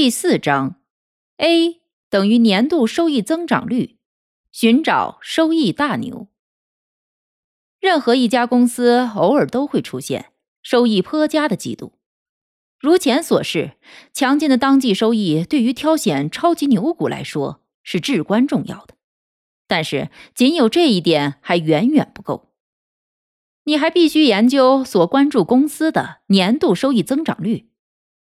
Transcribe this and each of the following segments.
第四章，A 等于年度收益增长率，寻找收益大牛。任何一家公司偶尔都会出现收益颇佳的季度，如前所示，强劲的当季收益对于挑选超级牛股来说是至关重要的。但是，仅有这一点还远远不够，你还必须研究所关注公司的年度收益增长率。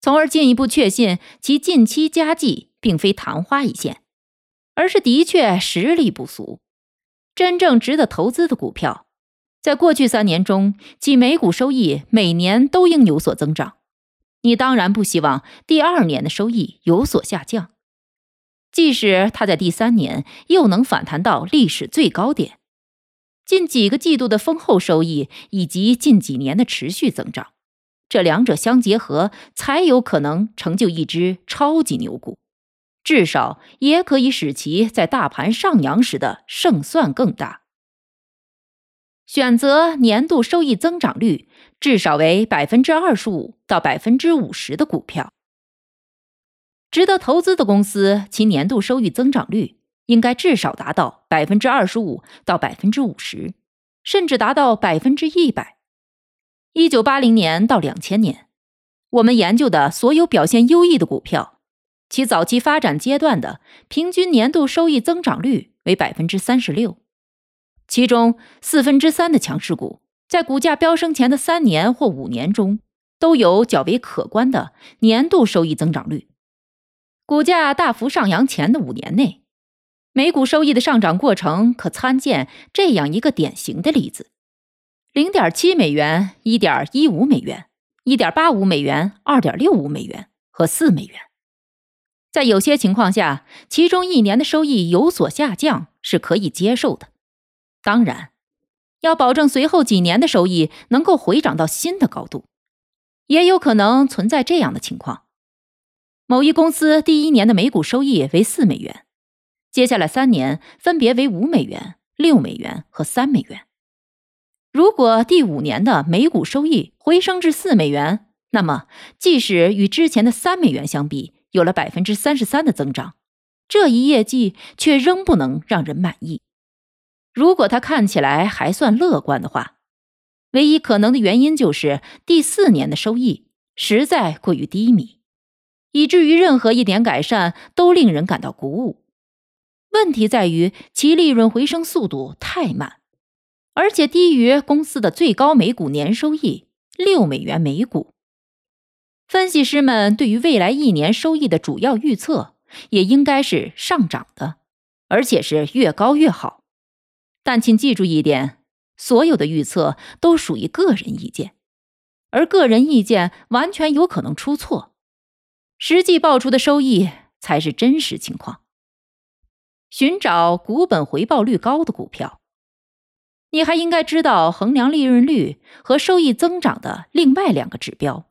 从而进一步确信其近期佳绩并非昙花一现，而是的确实力不俗。真正值得投资的股票，在过去三年中，其每股收益每年都应有所增长。你当然不希望第二年的收益有所下降，即使它在第三年又能反弹到历史最高点，近几个季度的丰厚收益以及近几年的持续增长。这两者相结合，才有可能成就一只超级牛股，至少也可以使其在大盘上扬时的胜算更大。选择年度收益增长率至少为百分之二十五到百分之五十的股票，值得投资的公司，其年度收益增长率应该至少达到百分之二十五到百分之五十，甚至达到百分之一百。一九八零年到两千年，我们研究的所有表现优异的股票，其早期发展阶段的平均年度收益增长率为百分之三十六，其中四分之三的强势股在股价飙升前的三年或五年中都有较为可观的年度收益增长率。股价大幅上扬前的五年内，每股收益的上涨过程可参见这样一个典型的例子。零点七美元、一点一五美元、一点八五美元、二点六五美元和四美元。在有些情况下，其中一年的收益有所下降是可以接受的。当然，要保证随后几年的收益能够回涨到新的高度，也有可能存在这样的情况：某一公司第一年的每股收益为四美元，接下来三年分别为五美元、六美元和三美元。如果第五年的每股收益回升至四美元，那么即使与之前的三美元相比有了百分之三十三的增长，这一业绩却仍不能让人满意。如果它看起来还算乐观的话，唯一可能的原因就是第四年的收益实在过于低迷，以至于任何一点改善都令人感到鼓舞。问题在于其利润回升速度太慢。而且低于公司的最高每股年收益六美元每股。分析师们对于未来一年收益的主要预测也应该是上涨的，而且是越高越好。但请记住一点：所有的预测都属于个人意见，而个人意见完全有可能出错。实际报出的收益才是真实情况。寻找股本回报率高的股票。你还应该知道衡量利润率和收益增长的另外两个指标：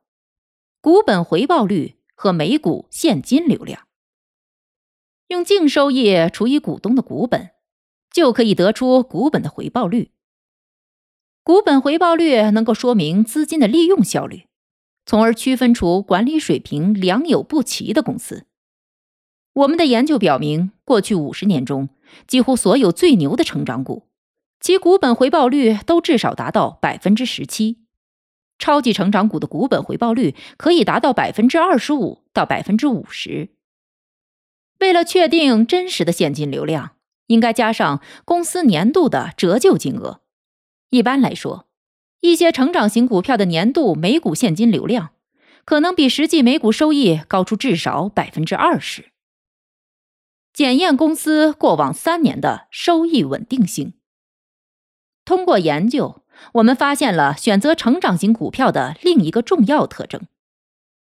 股本回报率和每股现金流量。用净收益除以股东的股本，就可以得出股本的回报率。股本回报率能够说明资金的利用效率，从而区分出管理水平良莠不齐的公司。我们的研究表明，过去五十年中，几乎所有最牛的成长股。其股本回报率都至少达到百分之十七，超级成长股的股本回报率可以达到百分之二十五到百分之五十。为了确定真实的现金流量，应该加上公司年度的折旧金额。一般来说，一些成长型股票的年度每股现金流量可能比实际每股收益高出至少百分之二十。检验公司过往三年的收益稳定性。通过研究，我们发现了选择成长型股票的另一个重要特征：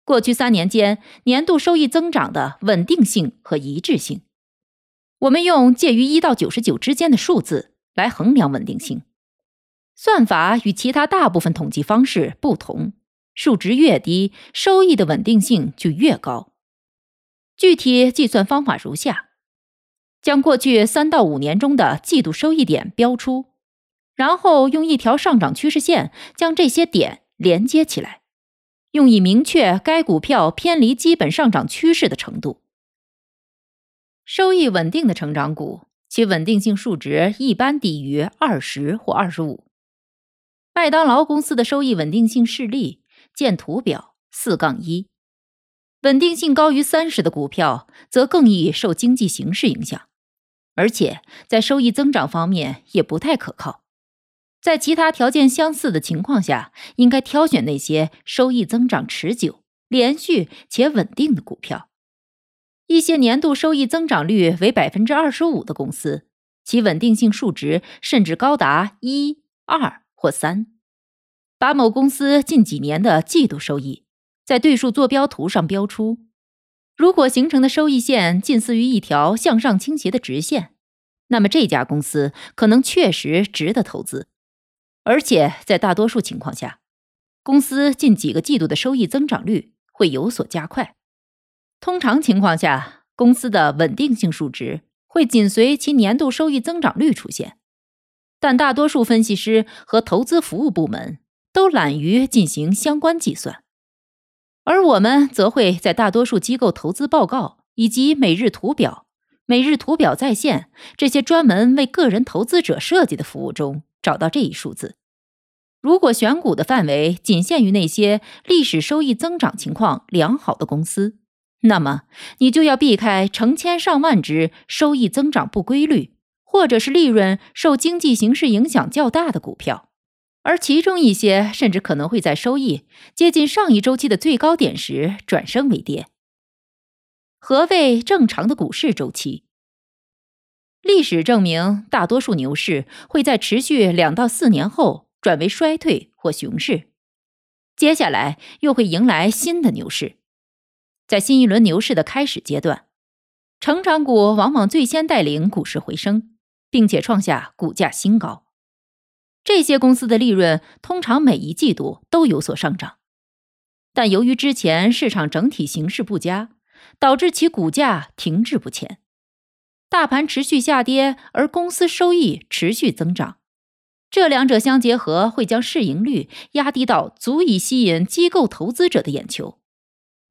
过去三年间年度收益增长的稳定性和一致性。我们用介于一到九十九之间的数字来衡量稳定性。算法与其他大部分统计方式不同，数值越低，收益的稳定性就越高。具体计算方法如下：将过去三到五年中的季度收益点标出，然后用一条上涨趋势线将这些点连接起来，用以明确该股票偏离基本上涨趋势的程度。收益稳定的成长股，其稳定性数值一般低于二十或二十五。麦当劳公司的收益稳定性示例见图表四杠一。稳定性高于三十的股票，则更易受经济形势影响，而且在收益增长方面也不太可靠。在其他条件相似的情况下，应该挑选那些收益增长持久、连续且稳定的股票。一些年度收益增长率为百分之二十五的公司，其稳定性数值甚至高达一、二或三。把某公司近几年的季度收益。在对数坐标图上标出，如果形成的收益线近似于一条向上倾斜的直线，那么这家公司可能确实值得投资。而且在大多数情况下，公司近几个季度的收益增长率会有所加快。通常情况下，公司的稳定性数值会紧随其年度收益增长率出现，但大多数分析师和投资服务部门都懒于进行相关计算。而我们则会在大多数机构投资报告以及每日图表、每日图表在线这些专门为个人投资者设计的服务中找到这一数字。如果选股的范围仅限于那些历史收益增长情况良好的公司，那么你就要避开成千上万只收益增长不规律，或者是利润受经济形势影响较大的股票。而其中一些甚至可能会在收益接近上一周期的最高点时转升为跌。何谓正常的股市周期？历史证明，大多数牛市会在持续两到四年后转为衰退或熊市，接下来又会迎来新的牛市。在新一轮牛市的开始阶段，成长股往往最先带领股市回升，并且创下股价新高。这些公司的利润通常每一季度都有所上涨，但由于之前市场整体形势不佳，导致其股价停滞不前。大盘持续下跌，而公司收益持续增长，这两者相结合，会将市盈率压低到足以吸引机构投资者的眼球。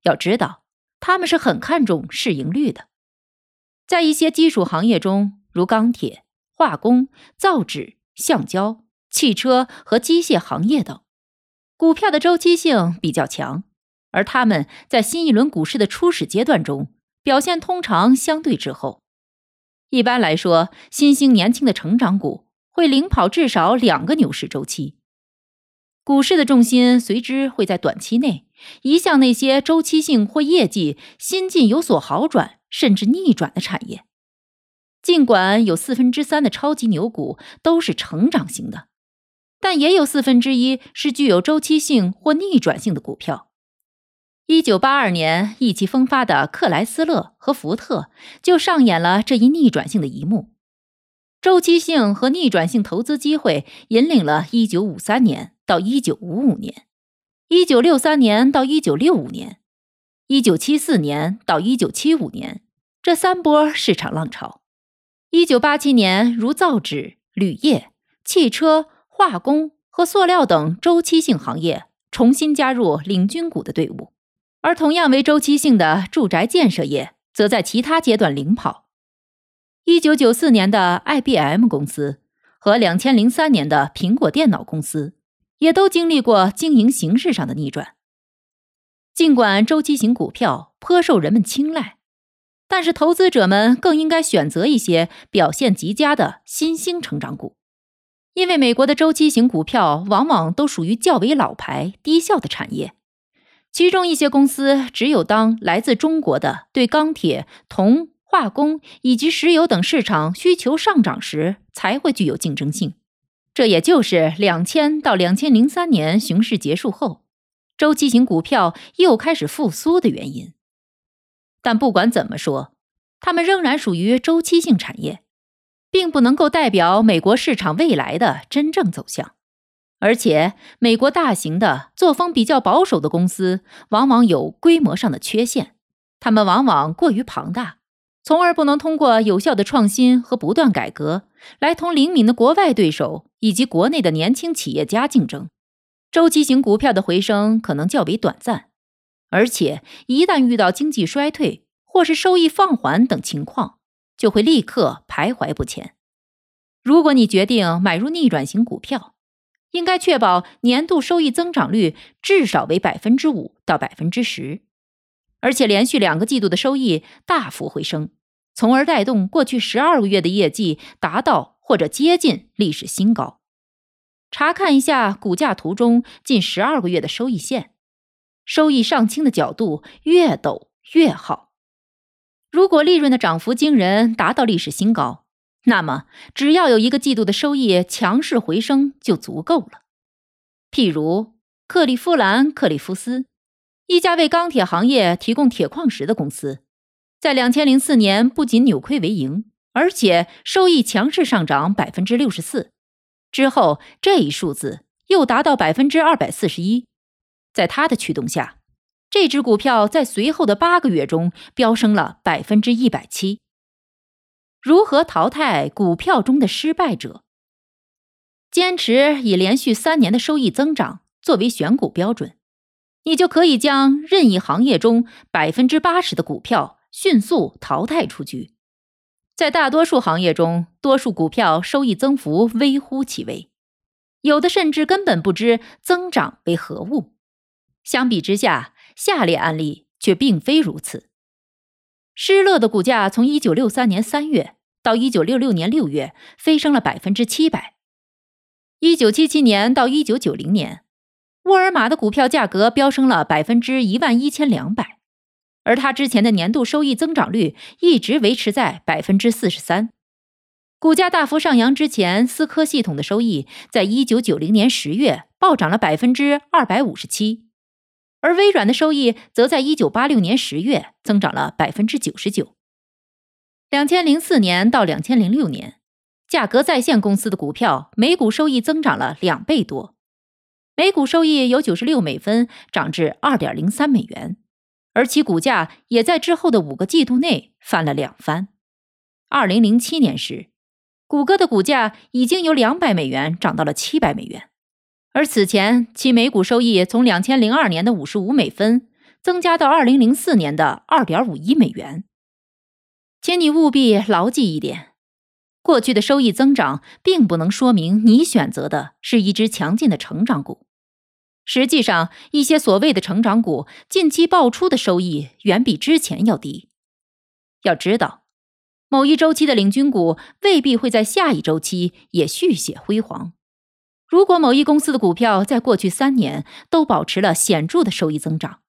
要知道，他们是很看重市盈率的。在一些基础行业中，如钢铁、化工、造纸、橡胶。汽车和机械行业等股票的周期性比较强，而他们在新一轮股市的初始阶段中表现通常相对滞后。一般来说，新兴年轻的成长股会领跑至少两个牛市周期，股市的重心随之会在短期内移向那些周期性或业绩新近有所好转甚至逆转的产业。尽管有四分之三的超级牛股都是成长型的。但也有四分之一是具有周期性或逆转性的股票。一九八二年意气风发的克莱斯勒和福特就上演了这一逆转性的一幕。周期性和逆转性投资机会引领了一九五三年到一九五五年、一九六三年到一九六五年、一九七四年到一九七五年这三波市场浪潮。一九八七年，如造纸、铝业、汽车。化工和塑料等周期性行业重新加入领军股的队伍，而同样为周期性的住宅建设业则在其他阶段领跑。一九九四年的 IBM 公司和两千零三年的苹果电脑公司也都经历过经营形势上的逆转。尽管周期型股票颇受人们青睐，但是投资者们更应该选择一些表现极佳的新兴成长股。因为美国的周期型股票往往都属于较为老牌、低效的产业，其中一些公司只有当来自中国的对钢铁、铜、化工以及石油等市场需求上涨时，才会具有竞争性。这也就是两千到两千零三年熊市结束后，周期型股票又开始复苏的原因。但不管怎么说，它们仍然属于周期性产业，并不能够代表美国市场未来的真正走向。而且，美国大型的、作风比较保守的公司往往有规模上的缺陷，他们往往过于庞大，从而不能通过有效的创新和不断改革来同灵敏的国外对手以及国内的年轻企业家竞争。周期型股票的回升可能较为短暂，而且一旦遇到经济衰退或是收益放缓等情况，就会立刻徘徊不前。如果你决定买入逆转型股票，应该确保年度收益增长率至少为百分之五到百分之十，而且连续两个季度的收益大幅回升，从而带动过去十二个月的业绩达到或者接近历史新高。查看一下股价图中近十二个月的收益线，收益上倾的角度越陡越好。如果利润的涨幅惊人，达到历史新高。那么，只要有一个季度的收益强势回升就足够了。譬如克利夫兰克利夫斯，一家为钢铁行业提供铁矿石的公司，在两千零四年不仅扭亏为盈，而且收益强势上涨百分之六十四。之后，这一数字又达到百分之二百四十一。在它的驱动下，这只股票在随后的八个月中飙升了百分之一百七。如何淘汰股票中的失败者？坚持以连续三年的收益增长作为选股标准，你就可以将任意行业中百分之八十的股票迅速淘汰出局。在大多数行业中，多数股票收益增幅微乎其微，有的甚至根本不知增长为何物。相比之下，下列案例却并非如此。施乐的股价从一九六三年三月到一九六六年六月飞升了百分之七百。一九七七年到一九九零年，沃尔玛的股票价格飙升了百分之一万一千两百，而它之前的年度收益增长率一直维持在百分之四十三。股价大幅上扬之前，思科系统的收益在一九九零年十月暴涨了百分之二百五十七。而微软的收益则在一九八六年十月增长了百分之九十九。两千零四年到两千零六年，价格在线公司的股票每股收益增长了两倍多，每股收益由九十六美分涨至二点零三美元，而其股价也在之后的五个季度内翻了两番。二零零七年时，谷歌的股价已经由两百美元涨到了七百美元。而此前，其每股收益从两千零二年的五十五美分增加到二零零四年的二点五一美元。请你务必牢记一点：过去的收益增长并不能说明你选择的是一只强劲的成长股。实际上，一些所谓的成长股近期爆出的收益远比之前要低。要知道，某一周期的领军股未必会在下一周期也续写辉煌。如果某一公司的股票在过去三年都保持了显著的收益增长，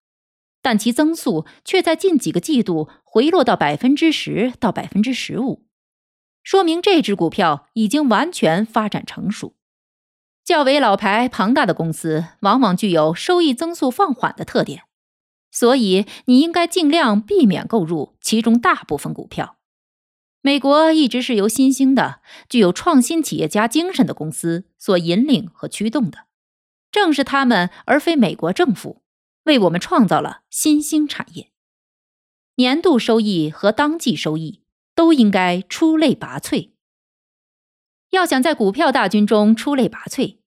但其增速却在近几个季度回落到百分之十到百分之十五，说明这只股票已经完全发展成熟。较为老牌、庞大的公司往往具有收益增速放缓的特点，所以你应该尽量避免购入其中大部分股票。美国一直是由新兴的、具有创新企业家精神的公司所引领和驱动的，正是他们而非美国政府，为我们创造了新兴产业。年度收益和当季收益都应该出类拔萃。要想在股票大军中出类拔萃，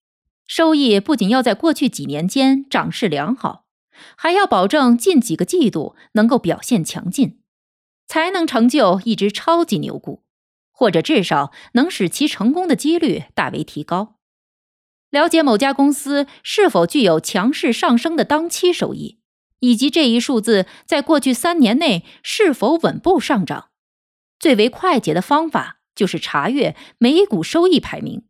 收益不仅要在过去几年间涨势良好，还要保证近几个季度能够表现强劲。才能成就一只超级牛股，或者至少能使其成功的几率大为提高。了解某家公司是否具有强势上升的当期收益，以及这一数字在过去三年内是否稳步上涨，最为快捷的方法就是查阅每股收益排名。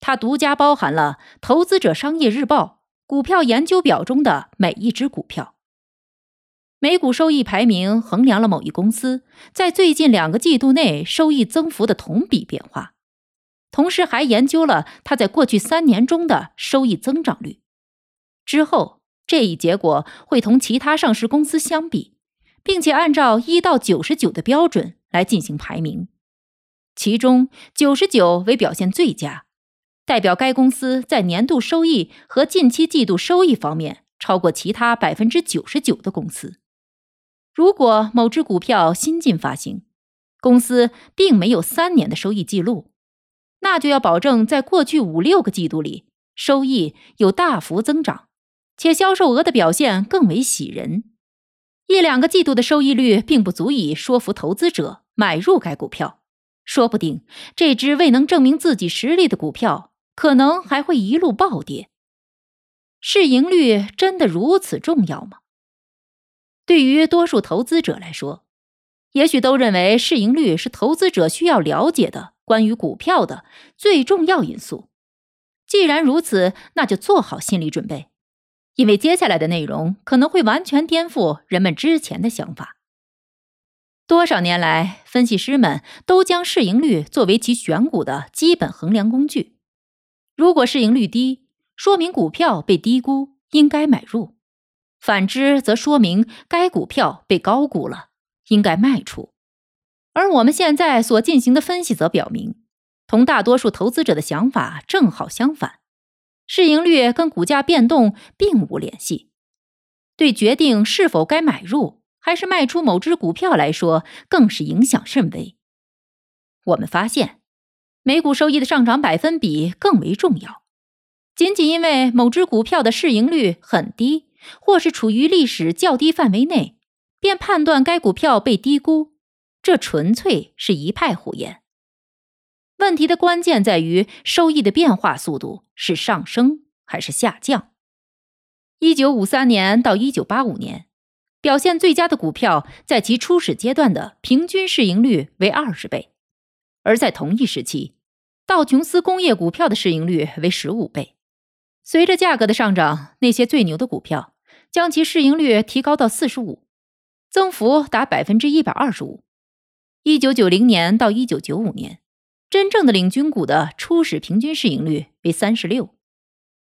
它独家包含了《投资者商业日报》股票研究表中的每一只股票。每股收益排名衡量了某一公司在最近两个季度内收益增幅的同比变化，同时还研究了它在过去三年中的收益增长率。之后这一结果会同其他上市公司相比，并且按照一到九十九的标准来进行排名，其中九十九为表现最佳，代表该公司在年度收益和近期季度收益方面超过其他百分之九十九的公司。如果某只股票新近发行，公司并没有三年的收益记录，那就要保证在过去五六个季度里收益有大幅增长。且销售额的表现更为喜人，一两个季度的收益率并不足以说服投资者买入该股票，说不定这只未能证明自己实力的股票可能还会一路暴跌。市盈率真的如此重要吗？对于多数投资者来说，也许都认为市盈率是投资者需要了解的关于股票的最重要因素。既然如此，那就做好心理准备。因为接下来的内容可能会完全颠覆人们之前的想法。多少年来，分析师们都将市盈率作为其选股的基本衡量工具。如果市盈率低，说明股票被低估，应该买入；反之，则说明该股票被高估了，应该卖出。而我们现在所进行的分析则表明，同大多数投资者的想法正好相反。市盈率跟股价变动并无联系，对决定是否该买入还是卖出某只股票来说，更是影响甚微。我们发现，每股收益的上涨百分比更为重要。仅仅因为某只股票的市盈率很低，或是处于历史较低范围内，便判断该股票被低估，这纯粹是一派胡言。问题的关键在于收益的变化速度是上升还是下降。一九五三年到一九八五年，表现最佳的股票在其初始阶段的平均市盈率为二十倍，而在同一时期，道琼斯工业股票的市盈率为十五倍。随着价格的上涨，那些最牛的股票将其市盈率提高到四十五，增幅达百分之一百二十五。一九九零年到一九九五年。真正的领军股的初始平均市盈率为三十六，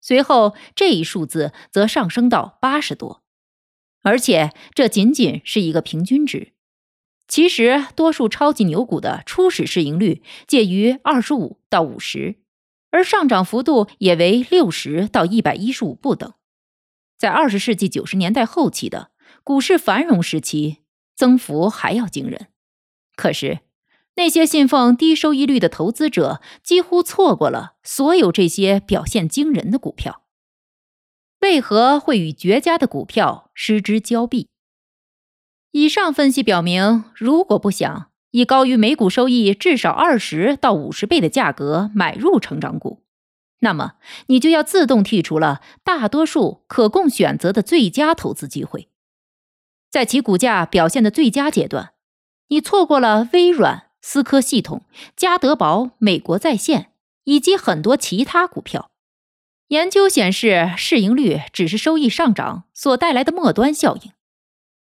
随后这一数字则上升到八十多，而且这仅仅是一个平均值。其实，多数超级牛股的初始市盈率介于二十五到五十，而上涨幅度也为六十到一百一十五不等。在二十世纪九十年代后期的股市繁荣时期，增幅还要惊人。可是。那些信奉低收益率的投资者几乎错过了所有这些表现惊人的股票。为何会与绝佳的股票失之交臂？以上分析表明，如果不想以高于每股收益至少二十到五十倍的价格买入成长股，那么你就要自动剔除了大多数可供选择的最佳投资机会。在其股价表现的最佳阶段，你错过了微软。思科系统、嘉德堡、美国在线以及很多其他股票。研究显示，市盈率只是收益上涨所带来的末端效应，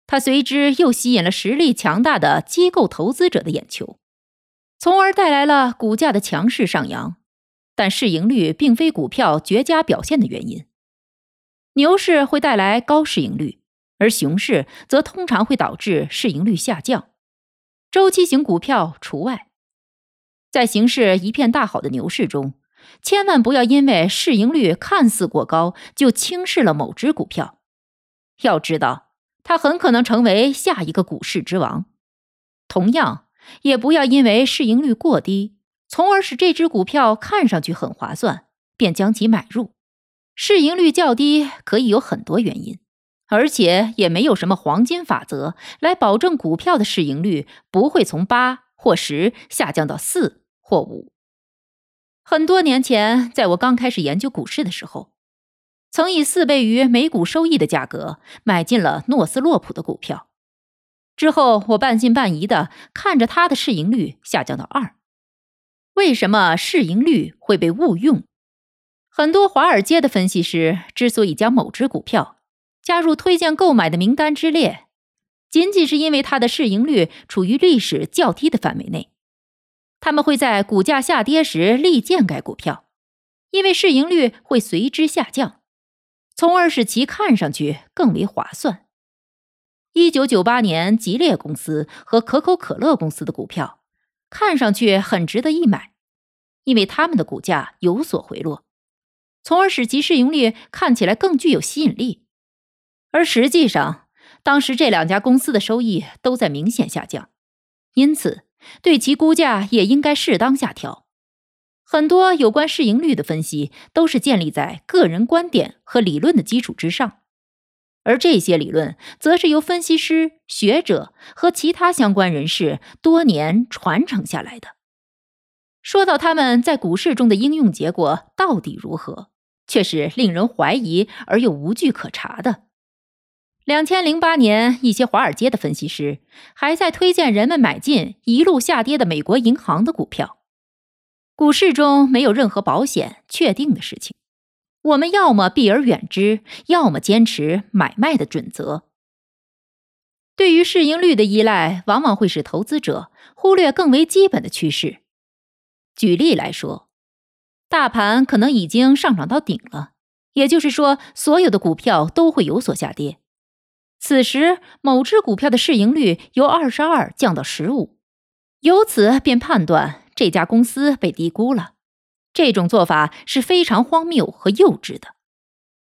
它随之又吸引了实力强大的机构投资者的眼球，从而带来了股价的强势上扬。但市盈率并非股票绝佳表现的原因。牛市会带来高市盈率，而熊市则通常会导致市盈率下降。周期型股票除外，在形势一片大好的牛市中，千万不要因为市盈率看似过高就轻视了某只股票。要知道，它很可能成为下一个股市之王。同样，也不要因为市盈率过低，从而使这只股票看上去很划算，便将其买入。市盈率较低可以有很多原因。而且也没有什么黄金法则来保证股票的市盈率不会从八或十下降到四或五。很多年前，在我刚开始研究股市的时候，曾以四倍于每股收益的价格买进了诺斯洛普的股票。之后，我半信半疑的看着它的市盈率下降到二。为什么市盈率会被误用？很多华尔街的分析师之所以将某只股票，加入推荐购买的名单之列，仅仅是因为它的市盈率处于历史较低的范围内。他们会在股价下跌时力荐该股票，因为市盈率会随之下降。从而使其看上去更为划算。一九九八年，吉列公司和可口可乐公司的股票看上去很值得一买，因为他们的股价有所回落，从而使其市盈率看起来更具有吸引力。而实际上，当时这两家公司的收益都在明显下降，因此对其估价也应该适当下调。很多有关市盈率的分析都是建立在个人观点和理论的基础之上，而这些理论则是由分析师、学者和其他相关人士多年传承下来的。说到他们在股市中的应用结果到底如何，却是令人怀疑而又无据可查的。两千零八年，一些华尔街的分析师还在推荐人们买进一路下跌的美国银行的股票。股市中没有任何保险确定的事情，我们要么避而远之，要么坚持买卖的准则。对于市盈率的依赖，往往会使投资者忽略更为基本的趋势。举例来说，大盘可能已经上涨到顶了，也就是说，所有的股票都会有所下跌。此时，某只股票的市盈率由二十二降到十五，由此便判断。这家公司被低估了，这种做法是非常荒谬和幼稚的。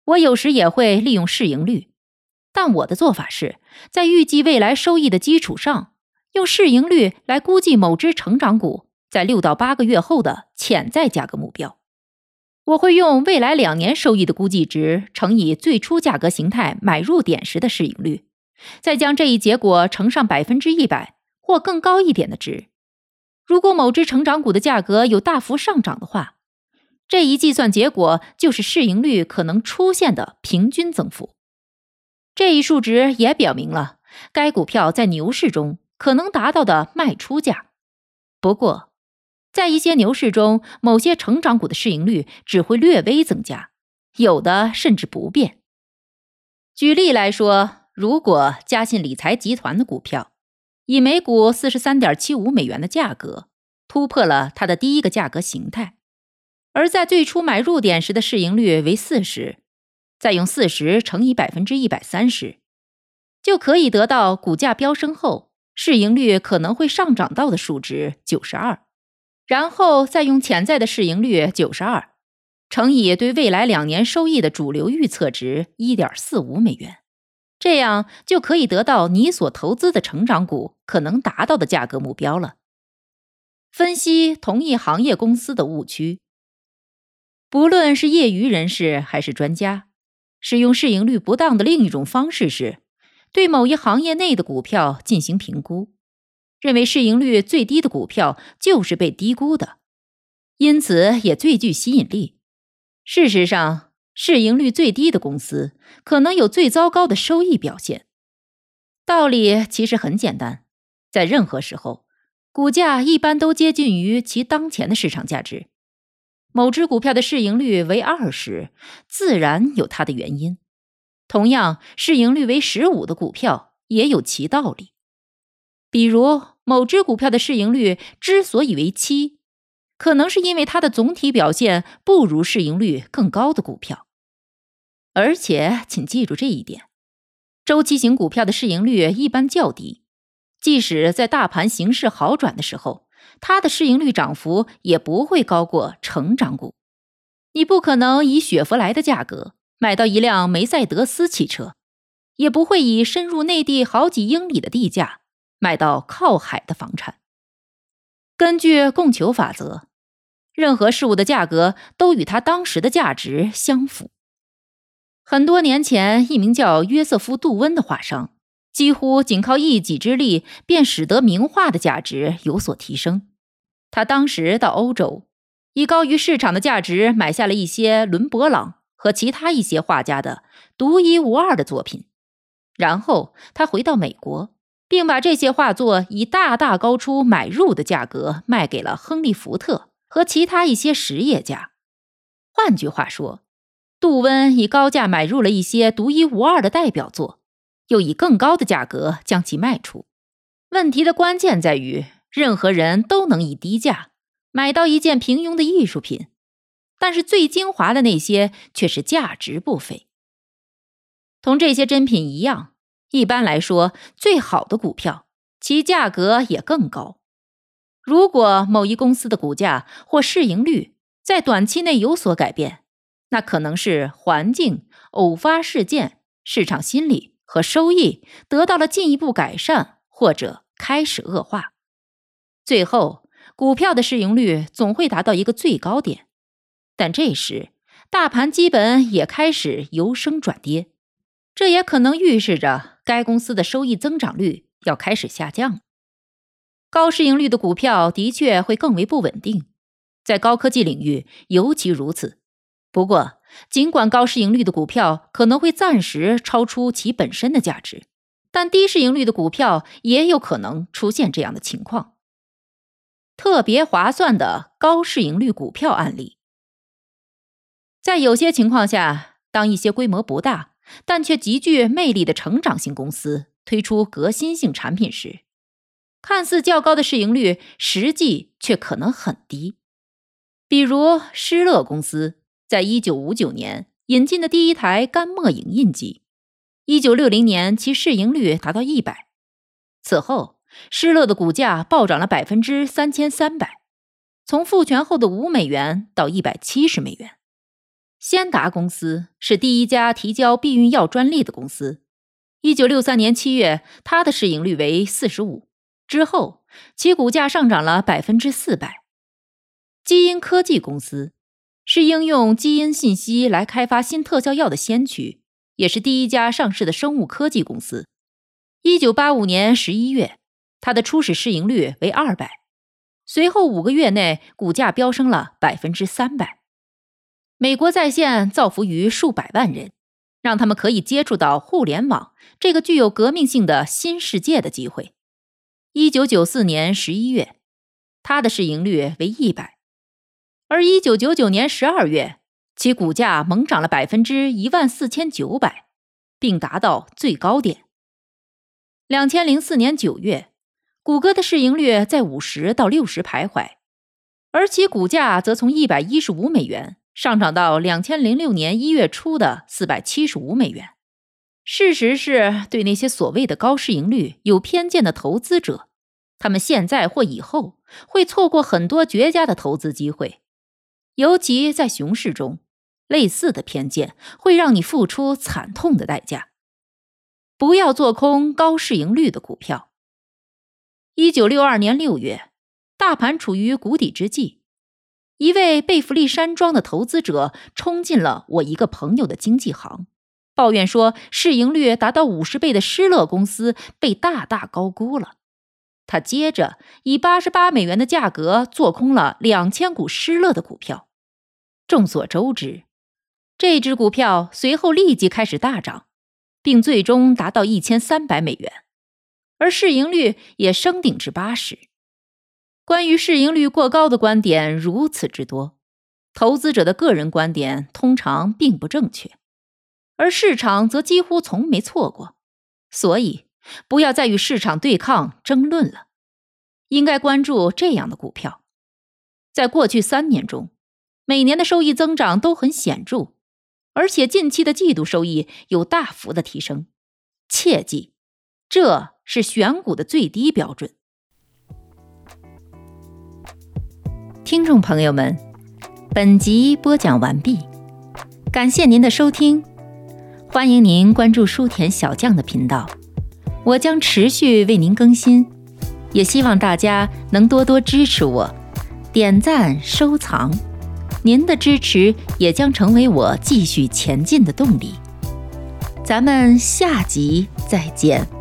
我有时也会利用市盈率，但我的做法是在预计未来收益的基础上，用市盈率来估计某只成长股在六到八个月后的潜在价格目标。我会用未来两年收益的估计值乘以最初价格形态买入点时的市盈率，再将这一结果乘上百分之一百或更高一点的值。如果某只成长股的价格有大幅上涨的话，这一计算结果就是市盈率可能出现的平均增幅。这一数值也表明了该股票在牛市中可能达到的卖出价。不过，在一些牛市中，某些成长股的市盈率只会略微增加，有的甚至不变。举例来说，如果嘉信理财集团的股票。以每股四十三点七五美元的价格突破了它的第一个价格形态，而在最初买入点时的市盈率为四十，再用四十乘以百分之一百三十，就可以得到股价飙升后市盈率可能会上涨到的数值九十二，然后再用潜在的市盈率九十二乘以对未来两年收益的主流预测值一点四五美元。这样就可以得到你所投资的成长股可能达到的价格目标了。分析同一行业公司的误区，不论是业余人士还是专家，使用市盈率不当的另一种方式是，对某一行业内的股票进行评估，认为市盈率最低的股票就是被低估的，因此也最具吸引力。事实上。市盈率最低的公司可能有最糟糕的收益表现。道理其实很简单，在任何时候，股价一般都接近于其当前的市场价值。某只股票的市盈率为二十，自然有它的原因；同样，市盈率为十五的股票也有其道理。比如，某只股票的市盈率之所以为七，可能是因为它的总体表现不如市盈率更高的股票。而且，请记住这一点：周期型股票的市盈率一般较低，即使在大盘形势好转的时候，它的市盈率涨幅也不会高过成长股。你不可能以雪佛兰的价格买到一辆梅赛德斯汽车，也不会以深入内地好几英里的地价买到靠海的房产。根据供求法则，任何事物的价格都与它当时的价值相符。很多年前，一名叫约瑟夫·杜温的画商，几乎仅靠一己之力，便使得名画的价值有所提升。他当时到欧洲，以高于市场的价值买下了一些伦勃朗和其他一些画家的独一无二的作品。然后他回到美国，并把这些画作以大大高出买入的价格卖给了亨利·福特和其他一些实业家。换句话说，杜温以高价买入了一些独一无二的代表作，又以更高的价格将其卖出。问题的关键在于，任何人都能以低价买到一件平庸的艺术品，但是最精华的那些却是价值不菲。同这些珍品一样，一般来说，最好的股票其价格也更高。如果某一公司的股价或市盈率在短期内有所改变，那可能是环境、偶发事件、市场心理和收益得到了进一步改善，或者开始恶化。最后，股票的市盈率总会达到一个最高点，但这时大盘基本也开始由升转跌，这也可能预示着该公司的收益增长率要开始下降。高市盈率的股票的确会更为不稳定，在高科技领域尤其如此。不过，尽管高市盈率的股票可能会暂时超出其本身的价值，但低市盈率的股票也有可能出现这样的情况。特别划算的高市盈率股票案例，在有些情况下，当一些规模不大但却极具魅力的成长型公司推出革新性产品时，看似较高的市盈率，实际却可能很低。比如施乐公司在一九五九年引进的第一台干墨影印机，一九六零年其市盈率达到一百，此后。施乐的股价暴涨了百分之三千三百，从复权后的五美元到一百七十美元。先达公司是第一家提交避孕药专利的公司。一九六三年七月，它的市盈率为四十五，之后其股价上涨了百分之四百。基因科技公司是应用基因信息来开发新特效药的先驱，也是第一家上市的生物科技公司。一九八五年十一月。它的初始市盈率为二百，随后五个月内股价飙升了百分之三百。美国在线造福于数百万人，让他们可以接触到互联网这个具有革命性的新世界的机会。一九九四年十一月，它的市盈率为一百，而一九九九年十二月，其股价猛涨了百分之一万四千九百，并达到最高点。两千零四年九月。谷歌的市盈率在五十到六十徘徊，而其股价则从一百一十五美元上涨到两千零六年一月初的四百七十五美元。事实是，对那些所谓的高市盈率有偏见的投资者，他们现在或以后会错过很多绝佳的投资机会。尤其在熊市中，类似的偏见会让你付出惨痛的代价。不要做空高市盈率的股票。一九六二年六月，大盘处于谷底之际，一位贝弗利山庄的投资者冲进了我一个朋友的经纪行，抱怨说市盈率达到五十倍的施乐公司被大大高估了。他接着以八十八美元的价格做空了两千股施乐的股票。众所周知，这只股票随后立即开始大涨，并最终达到一千三百美元。而市盈率也升顶至八十。关于市盈率过高的观点如此之多，投资者的个人观点通常并不正确，而市场则几乎从没错过。所以，不要再与市场对抗争论了，应该关注这样的股票。在过去三年中，每年的收益增长都很显著，而且近期的季度收益有大幅的提升。切记，这。是选股的最低标准。听众朋友们，本集播讲完毕，感谢您的收听，欢迎您关注书田小将的频道，我将持续为您更新，也希望大家能多多支持我，点赞收藏，您的支持也将成为我继续前进的动力。咱们下集再见。